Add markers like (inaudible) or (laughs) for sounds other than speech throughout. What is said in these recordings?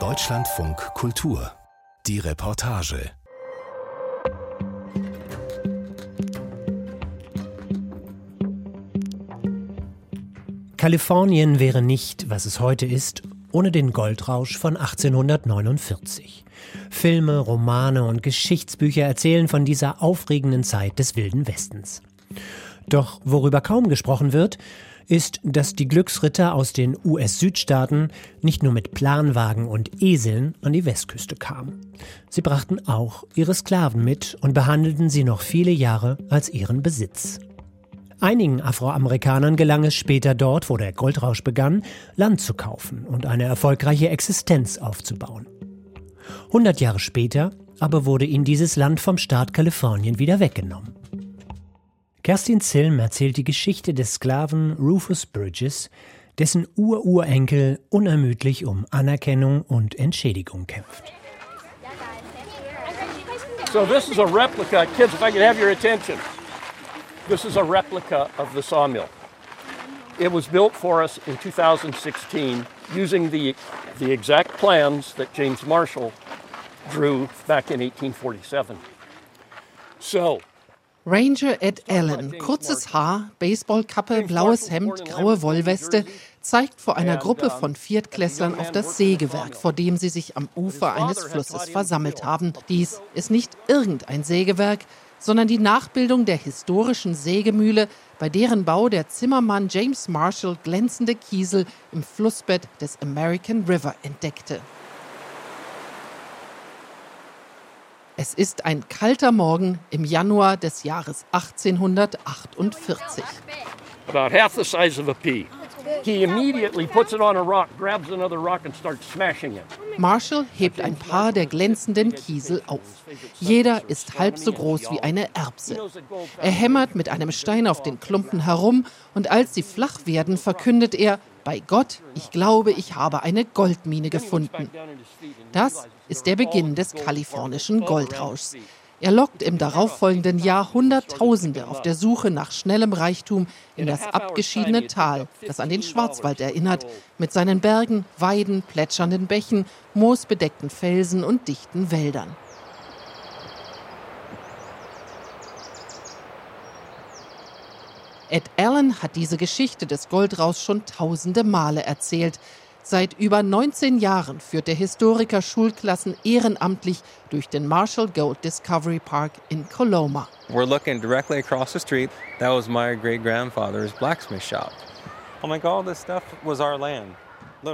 Deutschlandfunk Kultur. Die Reportage. Kalifornien wäre nicht, was es heute ist, ohne den Goldrausch von 1849. Filme, Romane und Geschichtsbücher erzählen von dieser aufregenden Zeit des Wilden Westens. Doch worüber kaum gesprochen wird, ist, dass die Glücksritter aus den US-Südstaaten nicht nur mit Planwagen und Eseln an die Westküste kamen. Sie brachten auch ihre Sklaven mit und behandelten sie noch viele Jahre als ihren Besitz. Einigen Afroamerikanern gelang es später dort, wo der Goldrausch begann, Land zu kaufen und eine erfolgreiche Existenz aufzubauen. 100 Jahre später aber wurde ihnen dieses Land vom Staat Kalifornien wieder weggenommen. Kerstin Zilm erzählt die Geschichte des Sklaven Rufus Bridges, dessen Ururenkel unermüdlich um Anerkennung und Entschädigung kämpft. So this is a replica, kids, if I could have your attention. This is a replica of the sawmill. It was built for us in 2016 using the, the exact plans that James Marshall drew back in 1847. So, Ranger Ed Allen, kurzes Haar, Baseballkappe, blaues Hemd, graue Wollweste, zeigt vor einer Gruppe von Viertklässlern auf das Sägewerk, vor dem sie sich am Ufer eines Flusses versammelt haben. Dies ist nicht irgendein Sägewerk, sondern die Nachbildung der historischen Sägemühle, bei deren Bau der Zimmermann James Marshall glänzende Kiesel im Flussbett des American River entdeckte. Es ist ein kalter Morgen im Januar des Jahres 1848. About half the size of a pea. He immediately puts it on a rock, grabs another rock and starts smashing it. Marshall hebt ein paar der glänzenden Kiesel auf. Jeder ist halb so groß wie eine Erbse. Er hämmert mit einem Stein auf den Klumpen herum und als sie flach werden, verkündet er, bei Gott, ich glaube, ich habe eine Goldmine gefunden. Das ist der Beginn des kalifornischen Goldrauschs. Er lockt im darauffolgenden Jahr Hunderttausende auf der Suche nach schnellem Reichtum in das abgeschiedene Tal, das an den Schwarzwald erinnert, mit seinen Bergen, Weiden, plätschernden Bächen, moosbedeckten Felsen und dichten Wäldern. Ed Allen hat diese Geschichte des Goldrauschs schon tausende Male erzählt. Seit über 19 Jahren führt der Historiker Schulklassen ehrenamtlich durch den Marshall Gold Discovery Park in Coloma. We're looking directly across the street. That was my great grandfather's blacksmith shop. Oh my God, this stuff was our land.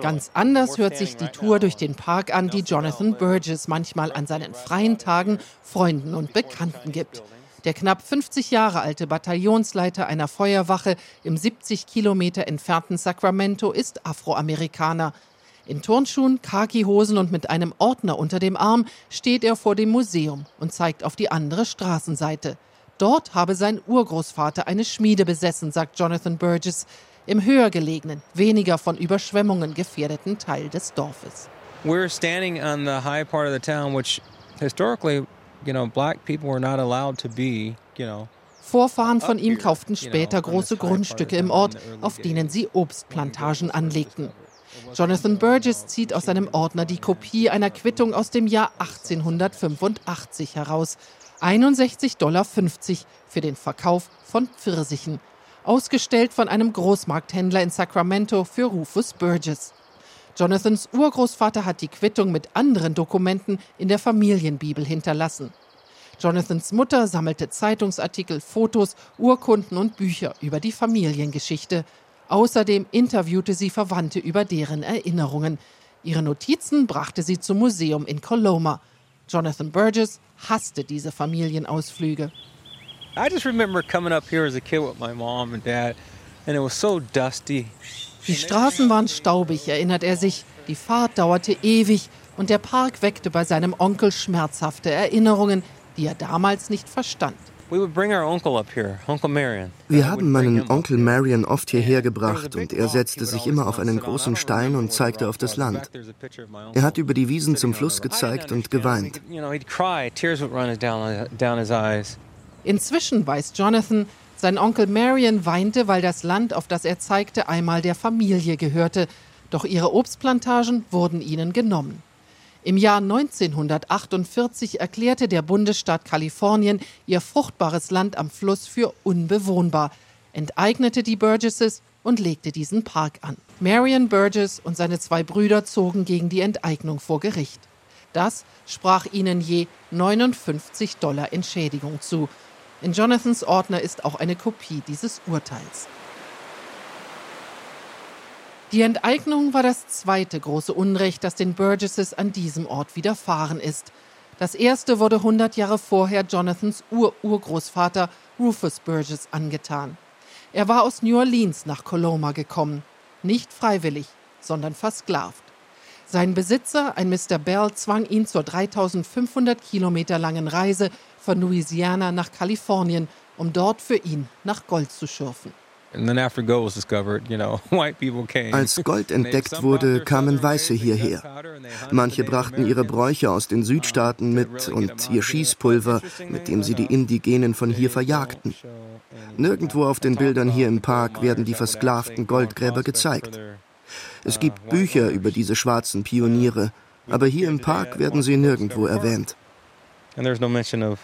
Ganz anders hört sich die Tour durch den Park an, die Jonathan Burgess manchmal an seinen freien Tagen Freunden und Bekannten gibt. Der knapp 50 Jahre alte Bataillonsleiter einer Feuerwache im 70 Kilometer entfernten Sacramento ist Afroamerikaner. In Turnschuhen, Khakihosen und mit einem Ordner unter dem Arm steht er vor dem Museum und zeigt auf die andere Straßenseite. Dort habe sein Urgroßvater eine Schmiede besessen, sagt Jonathan Burgess, im höher gelegenen, weniger von Überschwemmungen gefährdeten Teil des Dorfes. We're standing on the high part of the town, which historically you know, black people were not allowed to be, you know, Vorfahren von ihm kauften später große Grundstücke im Ort, auf denen sie Obstplantagen anlegten. Jonathan Burgess zieht aus seinem Ordner die Kopie einer Quittung aus dem Jahr 1885 heraus. 61,50 Dollar für den Verkauf von Pfirsichen. Ausgestellt von einem Großmarkthändler in Sacramento für Rufus Burgess. Jonathans Urgroßvater hat die Quittung mit anderen Dokumenten in der Familienbibel hinterlassen. Jonathans Mutter sammelte Zeitungsartikel, Fotos, Urkunden und Bücher über die Familiengeschichte. Außerdem interviewte sie Verwandte über deren Erinnerungen. Ihre Notizen brachte sie zum Museum in Coloma. Jonathan Burgess hasste diese Familienausflüge. I just remember coming up here as a kid with my mom and dad and it was so dusty. Die Straßen waren staubig, erinnert er sich. Die Fahrt dauerte ewig und der Park weckte bei seinem Onkel schmerzhafte Erinnerungen, die er damals nicht verstand. Wir haben meinen Onkel Marion oft hierher gebracht und er setzte sich immer auf einen großen Stein und zeigte auf das Land. Er hat über die Wiesen zum Fluss gezeigt und geweint. Inzwischen weiß Jonathan, sein Onkel Marion weinte, weil das Land, auf das er zeigte, einmal der Familie gehörte. Doch ihre Obstplantagen wurden ihnen genommen. Im Jahr 1948 erklärte der Bundesstaat Kalifornien ihr fruchtbares Land am Fluss für unbewohnbar, enteignete die Burgesses und legte diesen Park an. Marion Burgess und seine zwei Brüder zogen gegen die Enteignung vor Gericht. Das sprach ihnen je 59 Dollar Entschädigung zu. In Jonathans Ordner ist auch eine Kopie dieses Urteils. Die Enteignung war das zweite große Unrecht, das den Burgesses an diesem Ort widerfahren ist. Das erste wurde 100 Jahre vorher Jonathans Ur-Urgroßvater Rufus Burgess angetan. Er war aus New Orleans nach Coloma gekommen. Nicht freiwillig, sondern versklavt. Sein Besitzer, ein Mr. Bell, zwang ihn zur 3500 Kilometer langen Reise von Louisiana nach Kalifornien, um dort für ihn nach Gold zu schürfen. (laughs) Als Gold entdeckt wurde, kamen Weiße hierher. Manche brachten ihre Bräuche aus den Südstaaten mit und ihr Schießpulver, mit dem sie die Indigenen von hier verjagten. Nirgendwo auf den Bildern hier im Park werden die versklavten Goldgräber gezeigt. Es gibt Bücher über diese schwarzen Pioniere, aber hier im Park werden sie nirgendwo erwähnt. And there's no mention of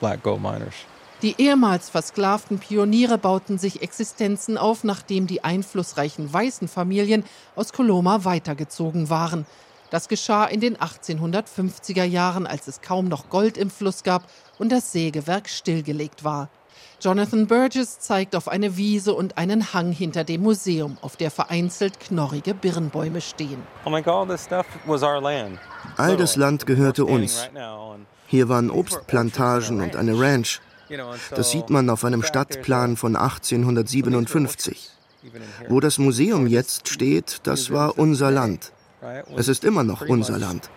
black gold miners. Die ehemals versklavten Pioniere bauten sich Existenzen auf, nachdem die einflussreichen weißen Familien aus Coloma weitergezogen waren. Das geschah in den 1850er Jahren, als es kaum noch Gold im Fluss gab und das Sägewerk stillgelegt war. Jonathan Burgess zeigt auf eine Wiese und einen Hang hinter dem Museum, auf der vereinzelt knorrige Birnbäume stehen. Oh All das Land gehörte uns. Hier waren Obstplantagen und eine Ranch. Das sieht man auf einem Stadtplan von 1857. Wo das Museum jetzt steht, das war unser Land. Es ist immer noch unser Land.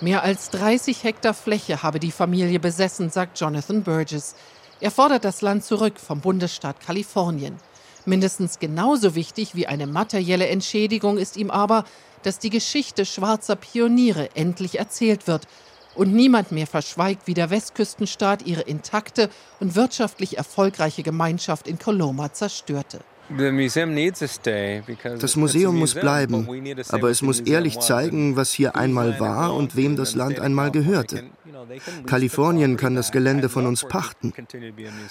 Mehr als 30 Hektar Fläche habe die Familie besessen, sagt Jonathan Burgess. Er fordert das Land zurück vom Bundesstaat Kalifornien. Mindestens genauso wichtig wie eine materielle Entschädigung ist ihm aber, dass die Geschichte schwarzer Pioniere endlich erzählt wird und niemand mehr verschweigt, wie der Westküstenstaat ihre intakte und wirtschaftlich erfolgreiche Gemeinschaft in Coloma zerstörte. Das Museum muss bleiben, aber es muss ehrlich zeigen, was hier einmal war und wem das Land einmal gehörte. Kalifornien kann das Gelände von uns pachten.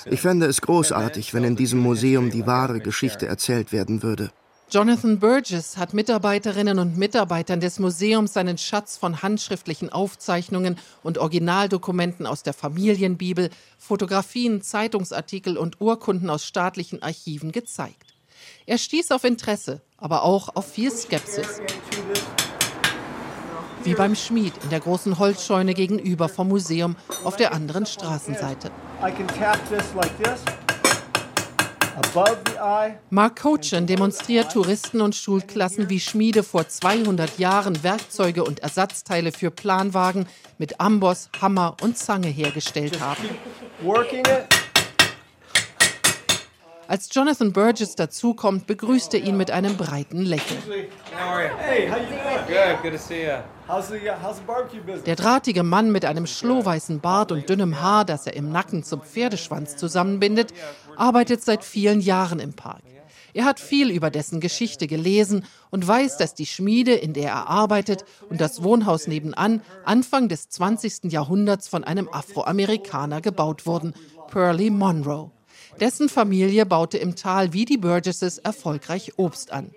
Ich fände es großartig, wenn in diesem Museum die wahre Geschichte erzählt werden würde. Jonathan Burgess hat Mitarbeiterinnen und Mitarbeitern des Museums seinen Schatz von handschriftlichen Aufzeichnungen und Originaldokumenten aus der Familienbibel, Fotografien, Zeitungsartikel und Urkunden aus staatlichen Archiven gezeigt. Er stieß auf Interesse, aber auch auf viel Skepsis. Wie beim Schmied in der großen Holzscheune gegenüber vom Museum auf der anderen Straßenseite. I can tap this like this. Mark Cochen demonstriert Touristen und Schulklassen, wie Schmiede vor 200 Jahren Werkzeuge und Ersatzteile für Planwagen mit Amboss, Hammer und Zange hergestellt haben. Als Jonathan Burgess dazukommt, begrüßt er ihn mit einem breiten Lächeln. Der drahtige Mann mit einem schlohweißen Bart und dünnem Haar, das er im Nacken zum Pferdeschwanz zusammenbindet, arbeitet seit vielen Jahren im Park. Er hat viel über dessen Geschichte gelesen und weiß, dass die Schmiede, in der er arbeitet, und das Wohnhaus nebenan Anfang des 20. Jahrhunderts von einem Afroamerikaner gebaut wurden, Pearlie Monroe. Dessen Familie baute im Tal wie die Burgesses erfolgreich Obst an.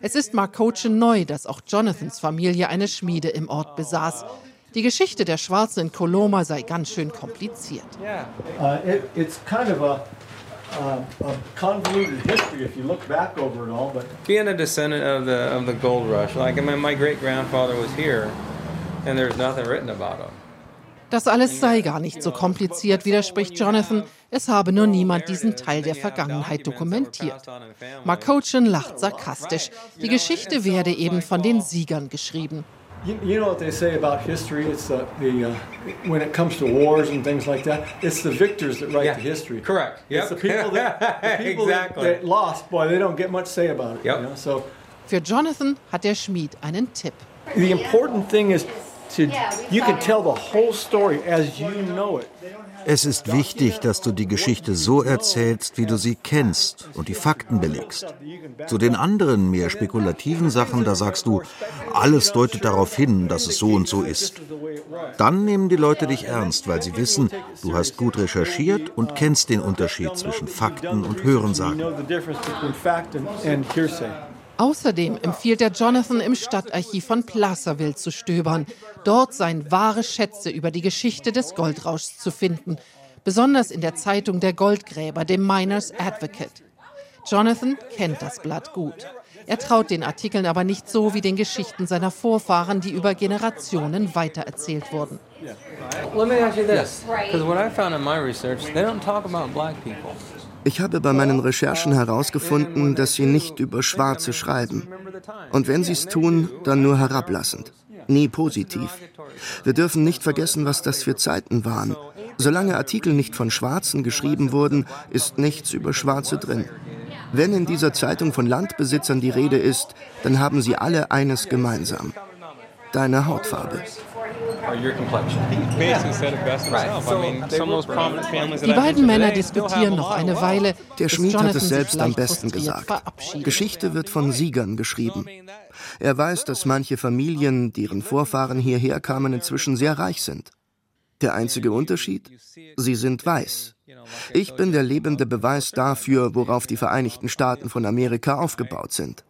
Es ist Mark Cochen neu, dass auch Jonathans Familie eine Schmiede im Ort besaß. Die Geschichte der Schwarzen in Coloma sei ganz schön kompliziert. Uh, uh, a convoluted history if you look back over it all. But being a descendant of the of the gold rush, like I mean, my great grandfather was here, and there's nothing written about him. Das alles sei gar nicht so kompliziert, widerspricht Jonathan. Es habe nur niemand diesen Teil der Vergangenheit dokumentiert. Mark Cochin lacht sarkastisch. Die Geschichte werde eben von den Siegern geschrieben. You, know what they say about history? It's the, the uh, when it comes to wars and things like that, it's the victors that write yeah, the history. Correct. Yep. It's the people that, the (laughs) people exactly. that, that, lost, boy, they don't get much say about it. Yep. You know? so, Für Jonathan hat der Schmied einen Tipp. The important thing is to you can tell the whole story as you know it. Es ist wichtig, dass du die Geschichte so erzählst, wie du sie kennst und die Fakten belegst. Zu den anderen, mehr spekulativen Sachen, da sagst du, alles deutet darauf hin, dass es so und so ist. Dann nehmen die Leute dich ernst, weil sie wissen, du hast gut recherchiert und kennst den Unterschied zwischen Fakten und Hörensagen. Außerdem empfiehlt er Jonathan im Stadtarchiv von Placerville zu stöbern. Dort seien wahre Schätze über die Geschichte des Goldrauschs zu finden, besonders in der Zeitung der Goldgräber, dem Miners Advocate. Jonathan kennt das Blatt gut. Er traut den Artikeln aber nicht so wie den Geschichten seiner Vorfahren, die über Generationen weitererzählt wurden. Let me ask you this, because what I found in my research, they don't talk about black people. Ich habe bei meinen Recherchen herausgefunden, dass sie nicht über Schwarze schreiben. Und wenn sie es tun, dann nur herablassend, nie positiv. Wir dürfen nicht vergessen, was das für Zeiten waren. Solange Artikel nicht von Schwarzen geschrieben wurden, ist nichts über Schwarze drin. Wenn in dieser Zeitung von Landbesitzern die Rede ist, dann haben sie alle eines gemeinsam. Deine Hautfarbe. Die beiden Männer diskutieren noch eine Weile. Der Schmied hat es selbst am besten gesagt. Geschichte wird von Siegern geschrieben. Er weiß, dass manche Familien, deren Vorfahren hierher kamen, inzwischen sehr reich sind. Der einzige Unterschied? Sie sind weiß. Ich bin der lebende Beweis dafür, worauf die Vereinigten Staaten von Amerika aufgebaut sind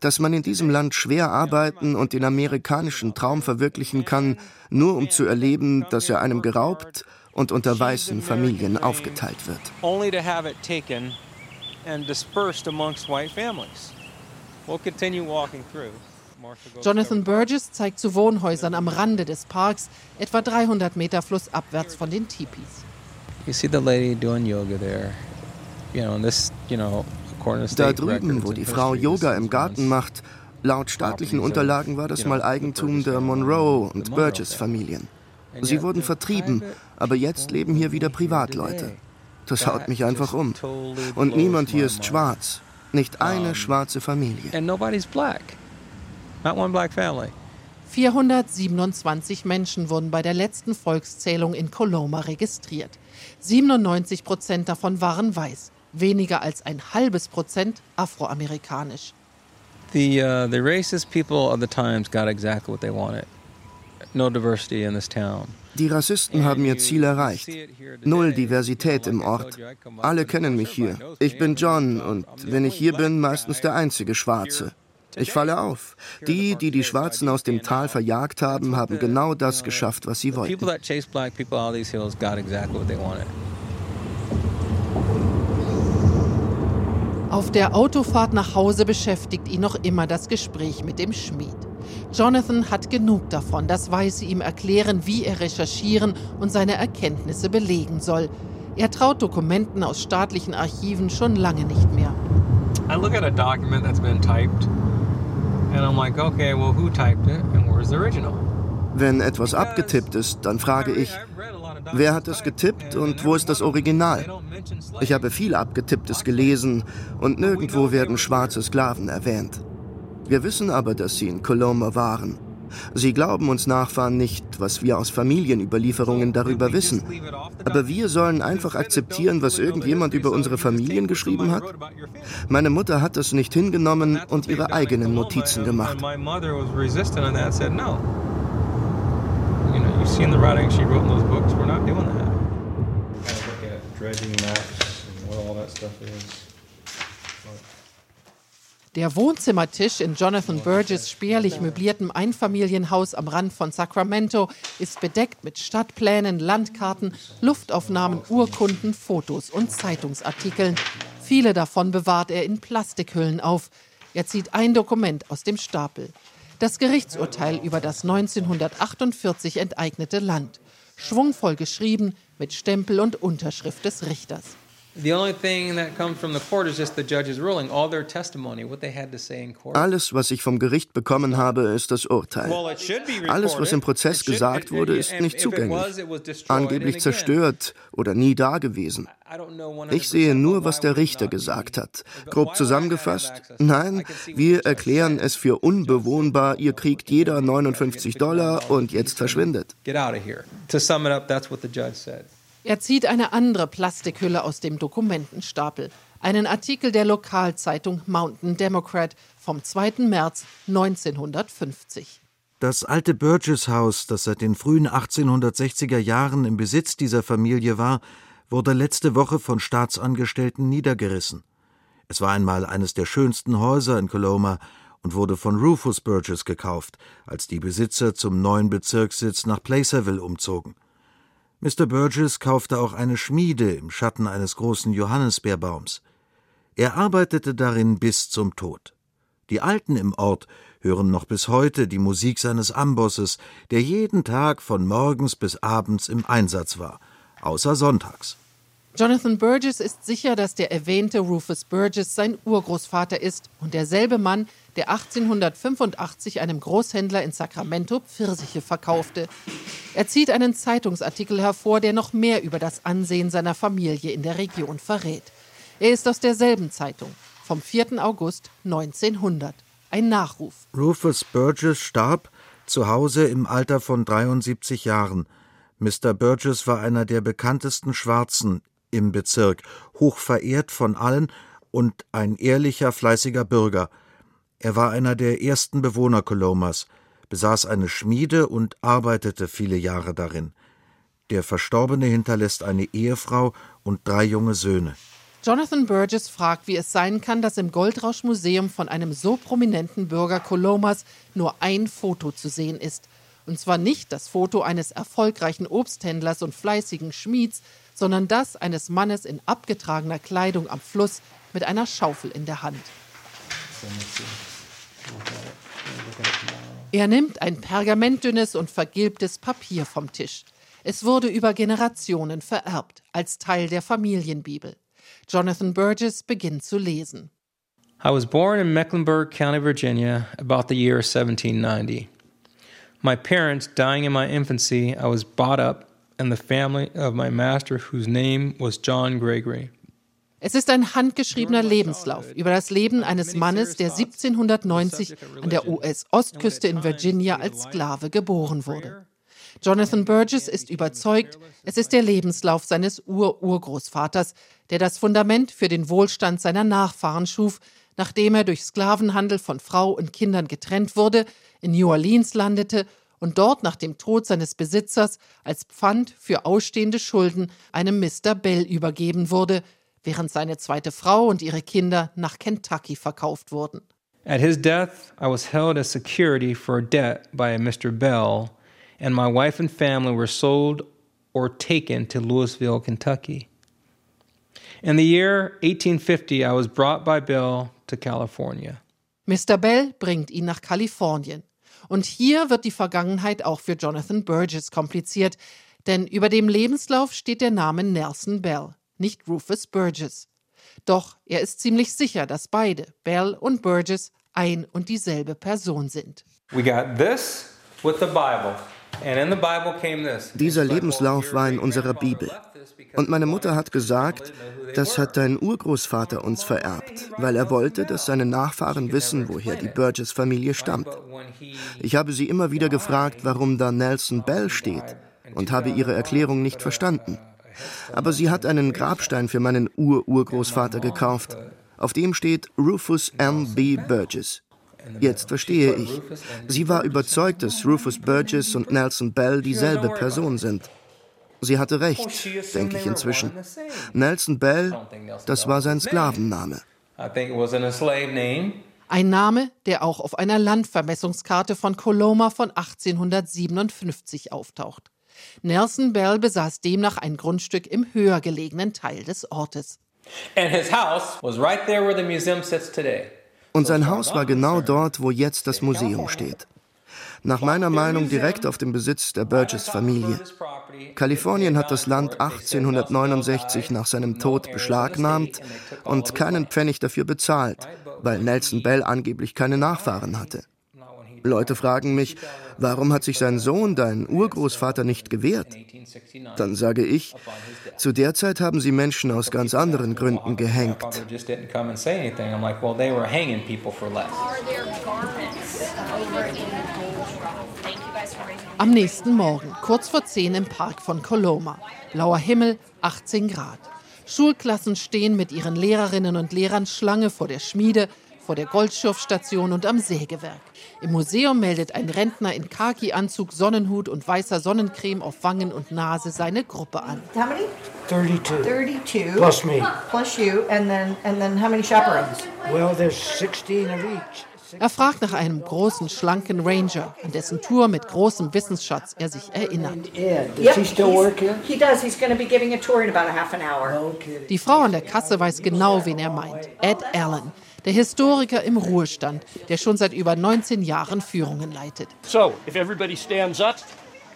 dass man in diesem Land schwer arbeiten und den amerikanischen Traum verwirklichen kann, nur um zu erleben, dass er einem geraubt und unter weißen Familien aufgeteilt wird. Jonathan Burgess zeigt zu Wohnhäusern am Rande des Parks, etwa 300 Meter flussabwärts von den Tipis. You see the lady doing yoga there. You know, and this, you know, da drüben, wo die Frau Yoga im Garten macht, laut staatlichen Unterlagen war das mal Eigentum der Monroe und Burgess Familien. Sie wurden vertrieben, aber jetzt leben hier wieder Privatleute. Das haut mich einfach um. Und niemand hier ist schwarz. Nicht eine schwarze Familie. 427 Menschen wurden bei der letzten Volkszählung in Coloma registriert. 97 Prozent davon waren weiß weniger als ein halbes Prozent afroamerikanisch. The, uh, the racist people of the times got exactly what they wanted. No diversity in this town. Die Rassisten haben ihr Ziel erreicht. Null Diversität im Ort. Alle kennen mich hier. Ich bin John und wenn ich hier bin, meistens der einzige Schwarze. Ich falle auf. Die, die die Schwarzen aus dem Tal verjagt haben, haben genau das geschafft, was sie wollten. Auf der Autofahrt nach Hause beschäftigt ihn noch immer das Gespräch mit dem Schmied. Jonathan hat genug davon, das weiß sie ihm erklären, wie er recherchieren und seine Erkenntnisse belegen soll. Er traut Dokumenten aus staatlichen Archiven schon lange nicht mehr. I look at a document that's been typed and I'm like, okay, well who typed it and where's the original? Wenn etwas abgetippt ist, dann frage ich, wer hat es getippt und wo ist das Original? Ich habe viel Abgetipptes gelesen und nirgendwo werden schwarze Sklaven erwähnt. Wir wissen aber, dass sie in Coloma waren. Sie glauben uns Nachfahren nicht, was wir aus Familienüberlieferungen darüber wissen. Aber wir sollen einfach akzeptieren, was irgendjemand über unsere Familien geschrieben hat? Meine Mutter hat das nicht hingenommen und ihre eigenen Notizen gemacht. Seen the writing she wrote in those books. We're not doing that. Look at dredging maps and what all that stuff is. Der Wohnzimmertisch in Jonathan Burgess spärlich möbliertem Einfamilienhaus am Rand von Sacramento ist bedeckt mit Stadtplänen, Landkarten, Luftaufnahmen, Urkunden, Fotos und Zeitungsartikeln. Viele davon bewahrt er in Plastikhüllen auf. Er zieht ein Dokument aus dem Stapel. Das Gerichtsurteil über das 1948 enteignete Land. Schwungvoll geschrieben mit Stempel und Unterschrift des Richters. Alles, was ich vom Gericht bekommen habe, ist das Urteil. Alles, was im Prozess gesagt wurde, ist nicht zugänglich. Angeblich zerstört oder nie dagewesen. Ich sehe nur, was der Richter gesagt hat. Grob zusammengefasst, nein, wir erklären es für unbewohnbar, ihr kriegt jeder 59 Dollar und jetzt verschwindet. Er zieht eine andere Plastikhülle aus dem Dokumentenstapel. Einen Artikel der Lokalzeitung Mountain Democrat vom 2. März 1950. Das alte Burgess-Haus, das seit den frühen 1860er Jahren im Besitz dieser Familie war, wurde letzte Woche von Staatsangestellten niedergerissen. Es war einmal eines der schönsten Häuser in Coloma und wurde von Rufus Burgess gekauft, als die Besitzer zum neuen Bezirkssitz nach Placerville umzogen. Mr. Burgess kaufte auch eine Schmiede im Schatten eines großen Johannisbeerbaums. Er arbeitete darin bis zum Tod. Die Alten im Ort hören noch bis heute die Musik seines Ambosses, der jeden Tag von morgens bis abends im Einsatz war, außer sonntags. Jonathan Burgess ist sicher, dass der erwähnte Rufus Burgess sein Urgroßvater ist und derselbe Mann, der 1885 einem Großhändler in Sacramento Pfirsiche verkaufte. Er zieht einen Zeitungsartikel hervor, der noch mehr über das Ansehen seiner Familie in der Region verrät. Er ist aus derselben Zeitung, vom 4. August 1900. Ein Nachruf. Rufus Burgess starb zu Hause im Alter von 73 Jahren. Mr. Burgess war einer der bekanntesten Schwarzen im Bezirk, hoch verehrt von allen und ein ehrlicher, fleißiger Bürger. Er war einer der ersten Bewohner Colomas, besaß eine Schmiede und arbeitete viele Jahre darin. Der Verstorbene hinterlässt eine Ehefrau und drei junge Söhne. Jonathan Burgess fragt, wie es sein kann, dass im Goldrauschmuseum von einem so prominenten Bürger Colomas nur ein Foto zu sehen ist. Und zwar nicht das Foto eines erfolgreichen Obsthändlers und fleißigen Schmieds, sondern das eines Mannes in abgetragener Kleidung am Fluss mit einer Schaufel in der Hand. Er nimmt ein pergamentdünnes und vergilbtes Papier vom Tisch. Es wurde über Generationen vererbt, als Teil der Familienbibel. Jonathan Burgess beginnt zu lesen. I was born in Mecklenburg County, Virginia, about the year 1790. My parents dying in my infancy, I was brought up in the family of my master, whose name was John Gregory. Es ist ein handgeschriebener Lebenslauf über das Leben eines Mannes, der 1790 an der US-Ostküste in Virginia als Sklave geboren wurde. Jonathan Burgess ist überzeugt, es ist der Lebenslauf seines Ur-Urgroßvaters, der das Fundament für den Wohlstand seiner Nachfahren schuf, nachdem er durch Sklavenhandel von Frau und Kindern getrennt wurde, in New Orleans landete und dort nach dem Tod seines Besitzers als Pfand für ausstehende Schulden einem Mr. Bell übergeben wurde, während seine zweite Frau und ihre Kinder nach Kentucky verkauft wurden. At his death, I was held as security for a debt by a Mr. Bell, and my wife and family were sold or taken to Louisville, Kentucky. In the year 1850, I was brought by Bell to California. Mr. Bell bringt ihn nach Kalifornien. Und hier wird die Vergangenheit auch für Jonathan Burgess kompliziert, denn über dem Lebenslauf steht der Name Nelson Bell, nicht Rufus Burgess. Doch er ist ziemlich sicher, dass beide, Bell und Burgess, ein und dieselbe Person sind. We got this with the Bible. Dieser Lebenslauf war in unserer Bibel. Und meine Mutter hat gesagt, das hat dein Urgroßvater uns vererbt, weil er wollte, dass seine Nachfahren wissen, woher die Burgess-Familie stammt. Ich habe sie immer wieder gefragt, warum da Nelson Bell steht und habe ihre Erklärung nicht verstanden. Aber sie hat einen Grabstein für meinen Ur-Urgroßvater gekauft. Auf dem steht Rufus M. B. Burgess. Jetzt verstehe ich. Sie war überzeugt, dass Rufus Burgess und Nelson Bell dieselbe Person sind. Sie hatte recht, denke ich inzwischen. Nelson Bell, das war sein Sklavenname. Ein Name, der auch auf einer Landvermessungskarte von Coloma von 1857 auftaucht. Nelson Bell besaß demnach ein Grundstück im höher gelegenen Teil des Ortes. And his house was right there where the museum sits today. Und sein Haus war genau dort, wo jetzt das Museum steht. Nach meiner Meinung direkt auf dem Besitz der Burgess-Familie. Kalifornien hat das Land 1869 nach seinem Tod beschlagnahmt und keinen Pfennig dafür bezahlt, weil Nelson Bell angeblich keine Nachfahren hatte. Leute fragen mich, warum hat sich sein Sohn, dein Urgroßvater, nicht gewehrt? Dann sage ich, zu der Zeit haben sie Menschen aus ganz anderen Gründen gehängt. Am nächsten Morgen, kurz vor 10 im Park von Coloma. Blauer Himmel, 18 Grad. Schulklassen stehen mit ihren Lehrerinnen und Lehrern Schlange vor der Schmiede, vor der Goldschürfstation und am Sägewerk. Im Museum meldet ein Rentner in Khaki-Anzug, Sonnenhut und weißer Sonnencreme auf Wangen und Nase seine Gruppe an. How many? 32. 32. Plus me. Plus you, and then and then how many chaperones? Well, there's 16 of each. Er fragt nach einem großen, schlanken Ranger, an dessen Tour mit großem Wissensschatz er sich erinnert. Ed, does he still he's- work here? He does. He's going to be giving a tour in about a half an hour. No kidding. Die Frau an der Kasse weiß genau, wen er meint. Ed Allen, der Historiker im Ruhestand, der schon seit über 19 Jahren Führungen leitet. So, if everybody stands up,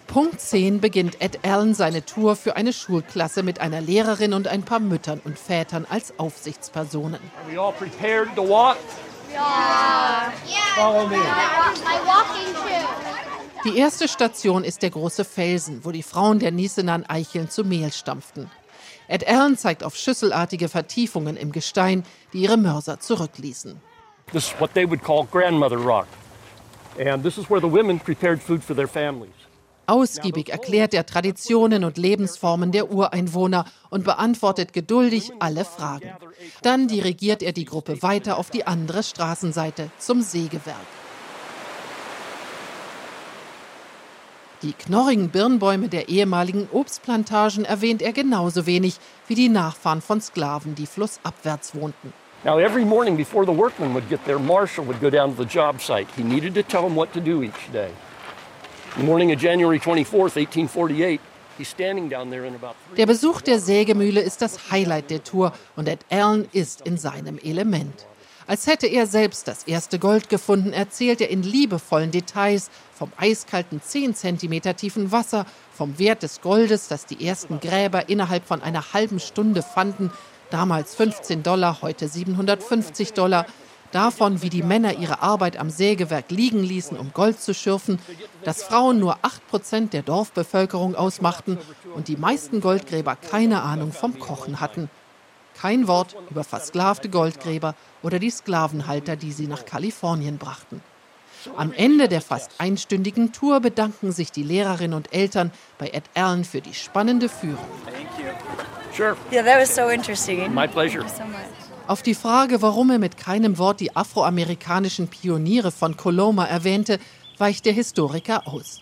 Punkt 10 beginnt Ed Allen seine Tour für eine Schulklasse mit einer Lehrerin und ein paar Müttern und Vätern als Aufsichtspersonen. Follow me. Die erste Station ist der große Felsen, wo die Frauen der Nisenan Eicheln zu Mehl stampften. Ed Allen zeigt auf schüsselartige Vertiefungen im Gestein, die ihre Mörser zurückließen. This is what they would call grandmother rock. And this is where the women prepared food for their families. Ausgiebig erklärt er Traditionen und Lebensformen der Ureinwohner und beantwortet geduldig alle Fragen. Dann dirigiert er die Gruppe weiter auf die andere Straßenseite zum Sägewerk. Die knorrigen Birnbäume der ehemaligen Obstplantagen erwähnt er genauso wenig wie die Nachfahren von Sklaven, die flussabwärts wohnten. Now, every morning before the workmen would get there, Marshall would go down to the job site. He needed to tell them what to do each day. Der Besuch der Sägemühle ist das Highlight der Tour und Ed Allen ist in seinem Element. Als hätte er selbst das erste Gold gefunden, erzählt er in liebevollen Details vom eiskalten 10 cm tiefen Wasser, vom Wert des Goldes, das die ersten Gräber innerhalb von einer halben Stunde fanden, damals 15 Dollar, heute 750 Dollar, davon, wie die Männer ihre Arbeit am Sägewerk liegen ließen, um Gold zu schürfen, dass Frauen nur 8% der Dorfbevölkerung ausmachten und die meisten Goldgräber keine Ahnung vom Kochen hatten. Kein Wort über versklavte Goldgräber oder die Sklavenhalter, die sie nach Kalifornien brachten. Am Ende der fast einstündigen Tour bedanken sich die Lehrerinnen und Eltern bei Ed Allen für die spannende Führung. Sure, Yeah, that was so interesting. my pleasure. so much. Auf die Frage, warum er mit keinem Wort die afroamerikanischen Pioniere von Coloma erwähnte, weicht der Historiker aus.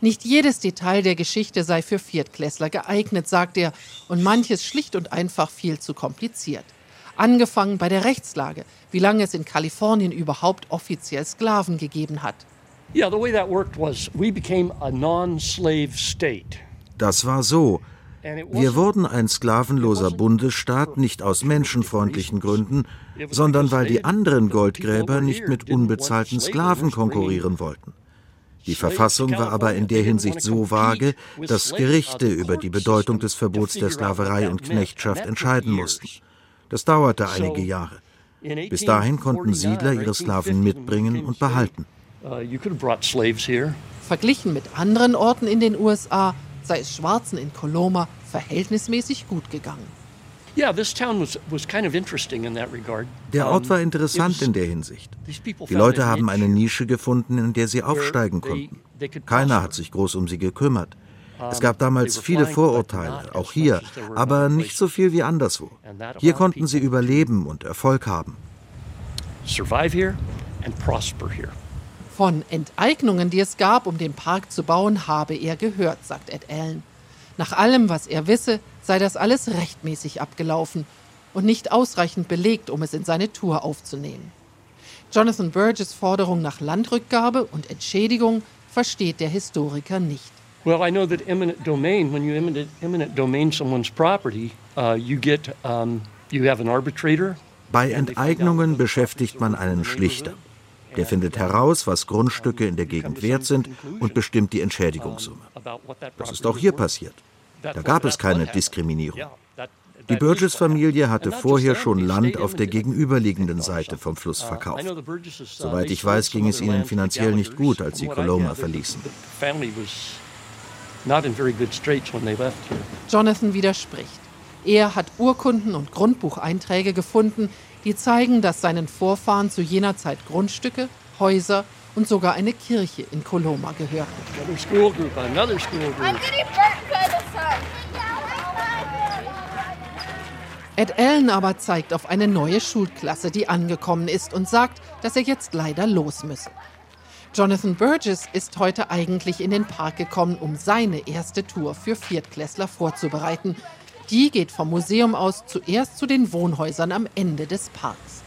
Nicht jedes Detail der Geschichte sei für Viertklässler geeignet, sagt er, und manches schlicht und einfach viel zu kompliziert. Angefangen bei der Rechtslage, wie lange es in Kalifornien überhaupt offiziell Sklaven gegeben hat. Das war so. Wir wurden ein sklavenloser Bundesstaat nicht aus menschenfreundlichen Gründen, sondern weil die anderen Goldgräber nicht mit unbezahlten Sklaven konkurrieren wollten. Die Verfassung war aber in der Hinsicht so vage, dass Gerichte über die Bedeutung des Verbots der Sklaverei und Knechtschaft entscheiden mussten. Das dauerte einige Jahre. Bis dahin konnten Siedler ihre Sklaven mitbringen und behalten. Uh. Verglichen mit anderen Orten in den USA sei es Schwarzen in Coloma verhältnismäßig gut gegangen. Yeah, this town was, was kind of interesting in that regard. Der Ort war interessant in der Hinsicht. Die Leute haben eine Nische gefunden, in der sie aufsteigen konnten. Keiner hat sich groß um sie gekümmert. Es gab damals viele Vorurteile, auch hier, aber nicht so viel wie anderswo. Hier konnten sie überleben und Erfolg haben. survive here and prosper here. Von Enteignungen, die es gab, um den Park zu bauen, habe er gehört, sagt Ed Allen. Nach allem, was er wisse, sei das alles rechtmäßig abgelaufen und nicht ausreichend belegt, um es in seine Tour aufzunehmen. Jonathan Burgess Forderung nach Landrückgabe und Entschädigung versteht der Historiker nicht. Well, I know that eminent domain, when you eminent, eminent domain someone's property, uh, you get, um, you have an arbitrator. Bei Enteignungen beschäftigt man einen Schlichter. Der findet heraus, was Grundstücke in der Gegend wert sind und bestimmt die Entschädigungssumme. Das ist auch hier passiert. Da gab es keine. Diskriminierung. Die Burgess-Familie hatte vorher schon Land auf der gegenüberliegenden Seite vom Fluss verkauft. Soweit ich weiß, ging es ihnen finanziell nicht gut, als sie Coloma verließen. Jonathan widerspricht. Er hat Urkunden und Grundbucheinträge gefunden, die zeigen, dass seinen Vorfahren zu jener Zeit Grundstücke, Häuser und sogar eine Kirche in Coloma gehörten. Ed Allen aber zeigt auf eine neue Schulklasse, die angekommen ist und sagt, dass er jetzt leider los müsse. Jonathan Burgess ist heute eigentlich in den Park gekommen, um seine erste Tour für Viertklässler vorzubereiten. Die geht vom Museum aus zuerst zu den Wohnhäusern am Ende des Parks.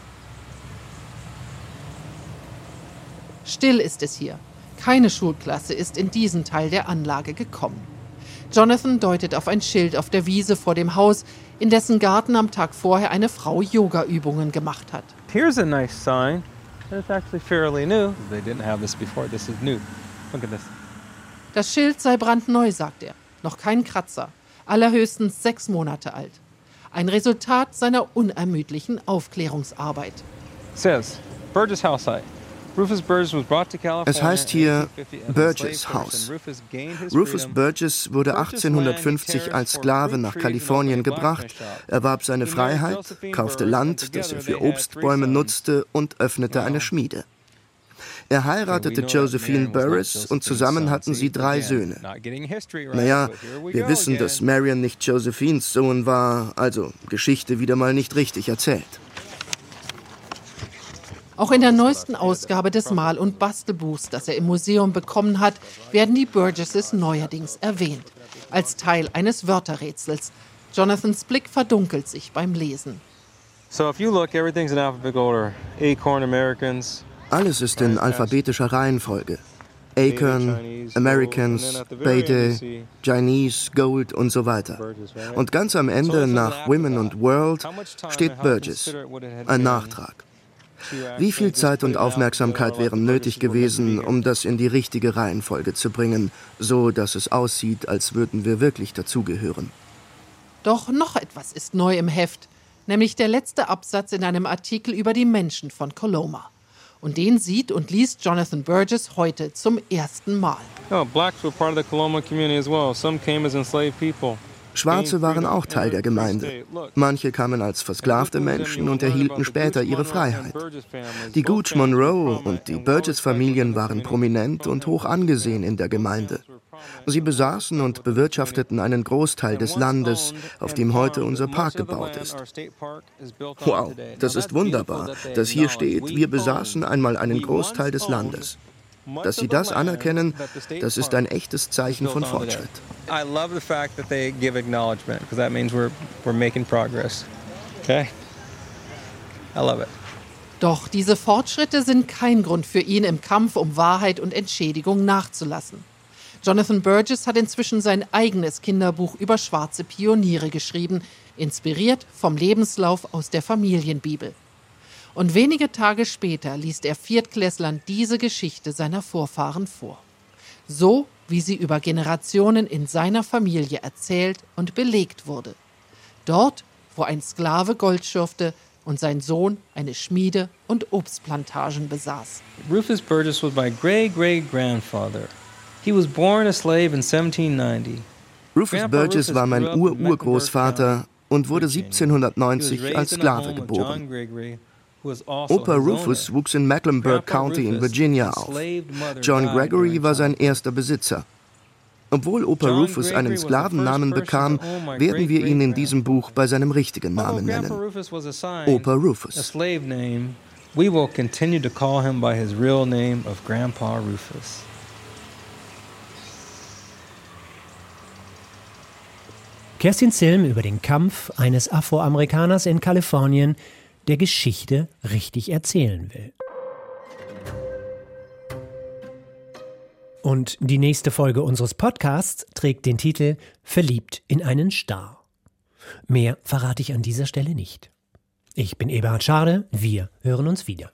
Still ist es hier. Keine Schulklasse ist in diesen Teil der Anlage gekommen. Jonathan deutet auf ein Schild auf der Wiese vor dem Haus, in dessen Garten am Tag vorher eine Frau Yoga-Übungen gemacht hat. Here's a nice sign. It's actually fairly new. They didn't have this before. This is new. Look at this. Das Schild sei brandneu, sagt er. Noch kein Kratzer. Allerhöchstens sechs Monate alt. Ein Resultat seiner unermüdlichen Aufklärungsarbeit. says Burgess House Site. Es heißt hier Burgess House. Rufus Burgess wurde 1850 als Sklave nach Kalifornien gebracht, erwarb seine Freiheit, kaufte Land, das er für Obstbäume nutzte und öffnete eine Schmiede. Er heiratete Josephine Burris und zusammen hatten sie drei Söhne. Naja, wir wissen, dass Marion nicht Josephines Sohn war, also Geschichte wieder mal nicht richtig erzählt. Auch in der neuesten Ausgabe des Mal- und Bastelbuchs, das er im Museum bekommen hat, werden die Burgesses neuerdings erwähnt. Als Teil eines Wörterrätsels. Jonathans Blick verdunkelt sich beim Lesen. So if you look, everything's in alphabetical order. Acorn Americans. Alles ist in alphabetischer Reihenfolge. Acorn, Americans, Beide, Chinese, Gold und so weiter. Und ganz am Ende nach Women und World steht Burgess, ein Nachtrag. Wie viel Zeit und Aufmerksamkeit wären nötig gewesen, um das in die richtige Reihenfolge zu bringen, so dass es aussieht, als würden wir wirklich dazugehören? Doch noch etwas ist neu im Heft, nämlich der letzte Absatz in einem Artikel über die Menschen von Coloma. Und den sieht und liest Jonathan Burgess heute zum ersten Mal. Oh. Schwarze waren auch Teil der Gemeinde. Manche kamen als versklavte Menschen und erhielten später ihre Freiheit. Die Gooch Monroe und die Burgess-Familien waren prominent und hoch angesehen in der Gemeinde. Sie besaßen und bewirtschafteten einen Großteil des Landes, auf dem heute unser Park gebaut ist. Wow, das ist wunderbar, dass hier steht, wir besaßen einmal einen Großteil des Landes. Dass Sie das anerkennen, das ist ein echtes Zeichen von Fortschritt. I love the fact that they give acknowledgement because that means we're we're making progress. Okay? I love it. Doch diese Fortschritte sind kein Grund für ihn, im Kampf um Wahrheit und Entschädigung nachzulassen. Jonathan Burgess hat inzwischen sein eigenes Kinderbuch über schwarze Pioniere geschrieben, inspiriert vom Lebenslauf aus der Familienbibel. Und wenige Tage später liest er Viertklässlern diese Geschichte seiner Vorfahren vor. So wie sie über Generationen in seiner Familie erzählt und belegt wurde. Dort, wo ein Sklave Gold schürfte und sein Sohn eine Schmiede und Obstplantagen besaß. Rufus Burgess was my great great grandfather. He was born a slave in 1790. Rufus Burgess war mein Ur-Urgroßvater und wurde 1790 als Sklave geboren. Opa Rufus wuchs in Mecklenburg County in Virginia auf. John Gregory war sein erster Besitzer. Obwohl Opa Rufus einen Sklavennamen bekam, werden wir ihn in diesem Buch bei seinem richtigen Namen nennen. Opa Rufus. We will continue to call him by his real name of Grandpa Rufus. Kerstin Zilm über den Kampf eines Afroamerikaners in Kalifornien der Geschichte richtig erzählen will. Und die nächste Folge unseres Podcasts trägt den Titel Verliebt in einen Star. Mehr verrate ich an dieser Stelle nicht. Ich bin Eberhard Schade, wir hören uns wieder.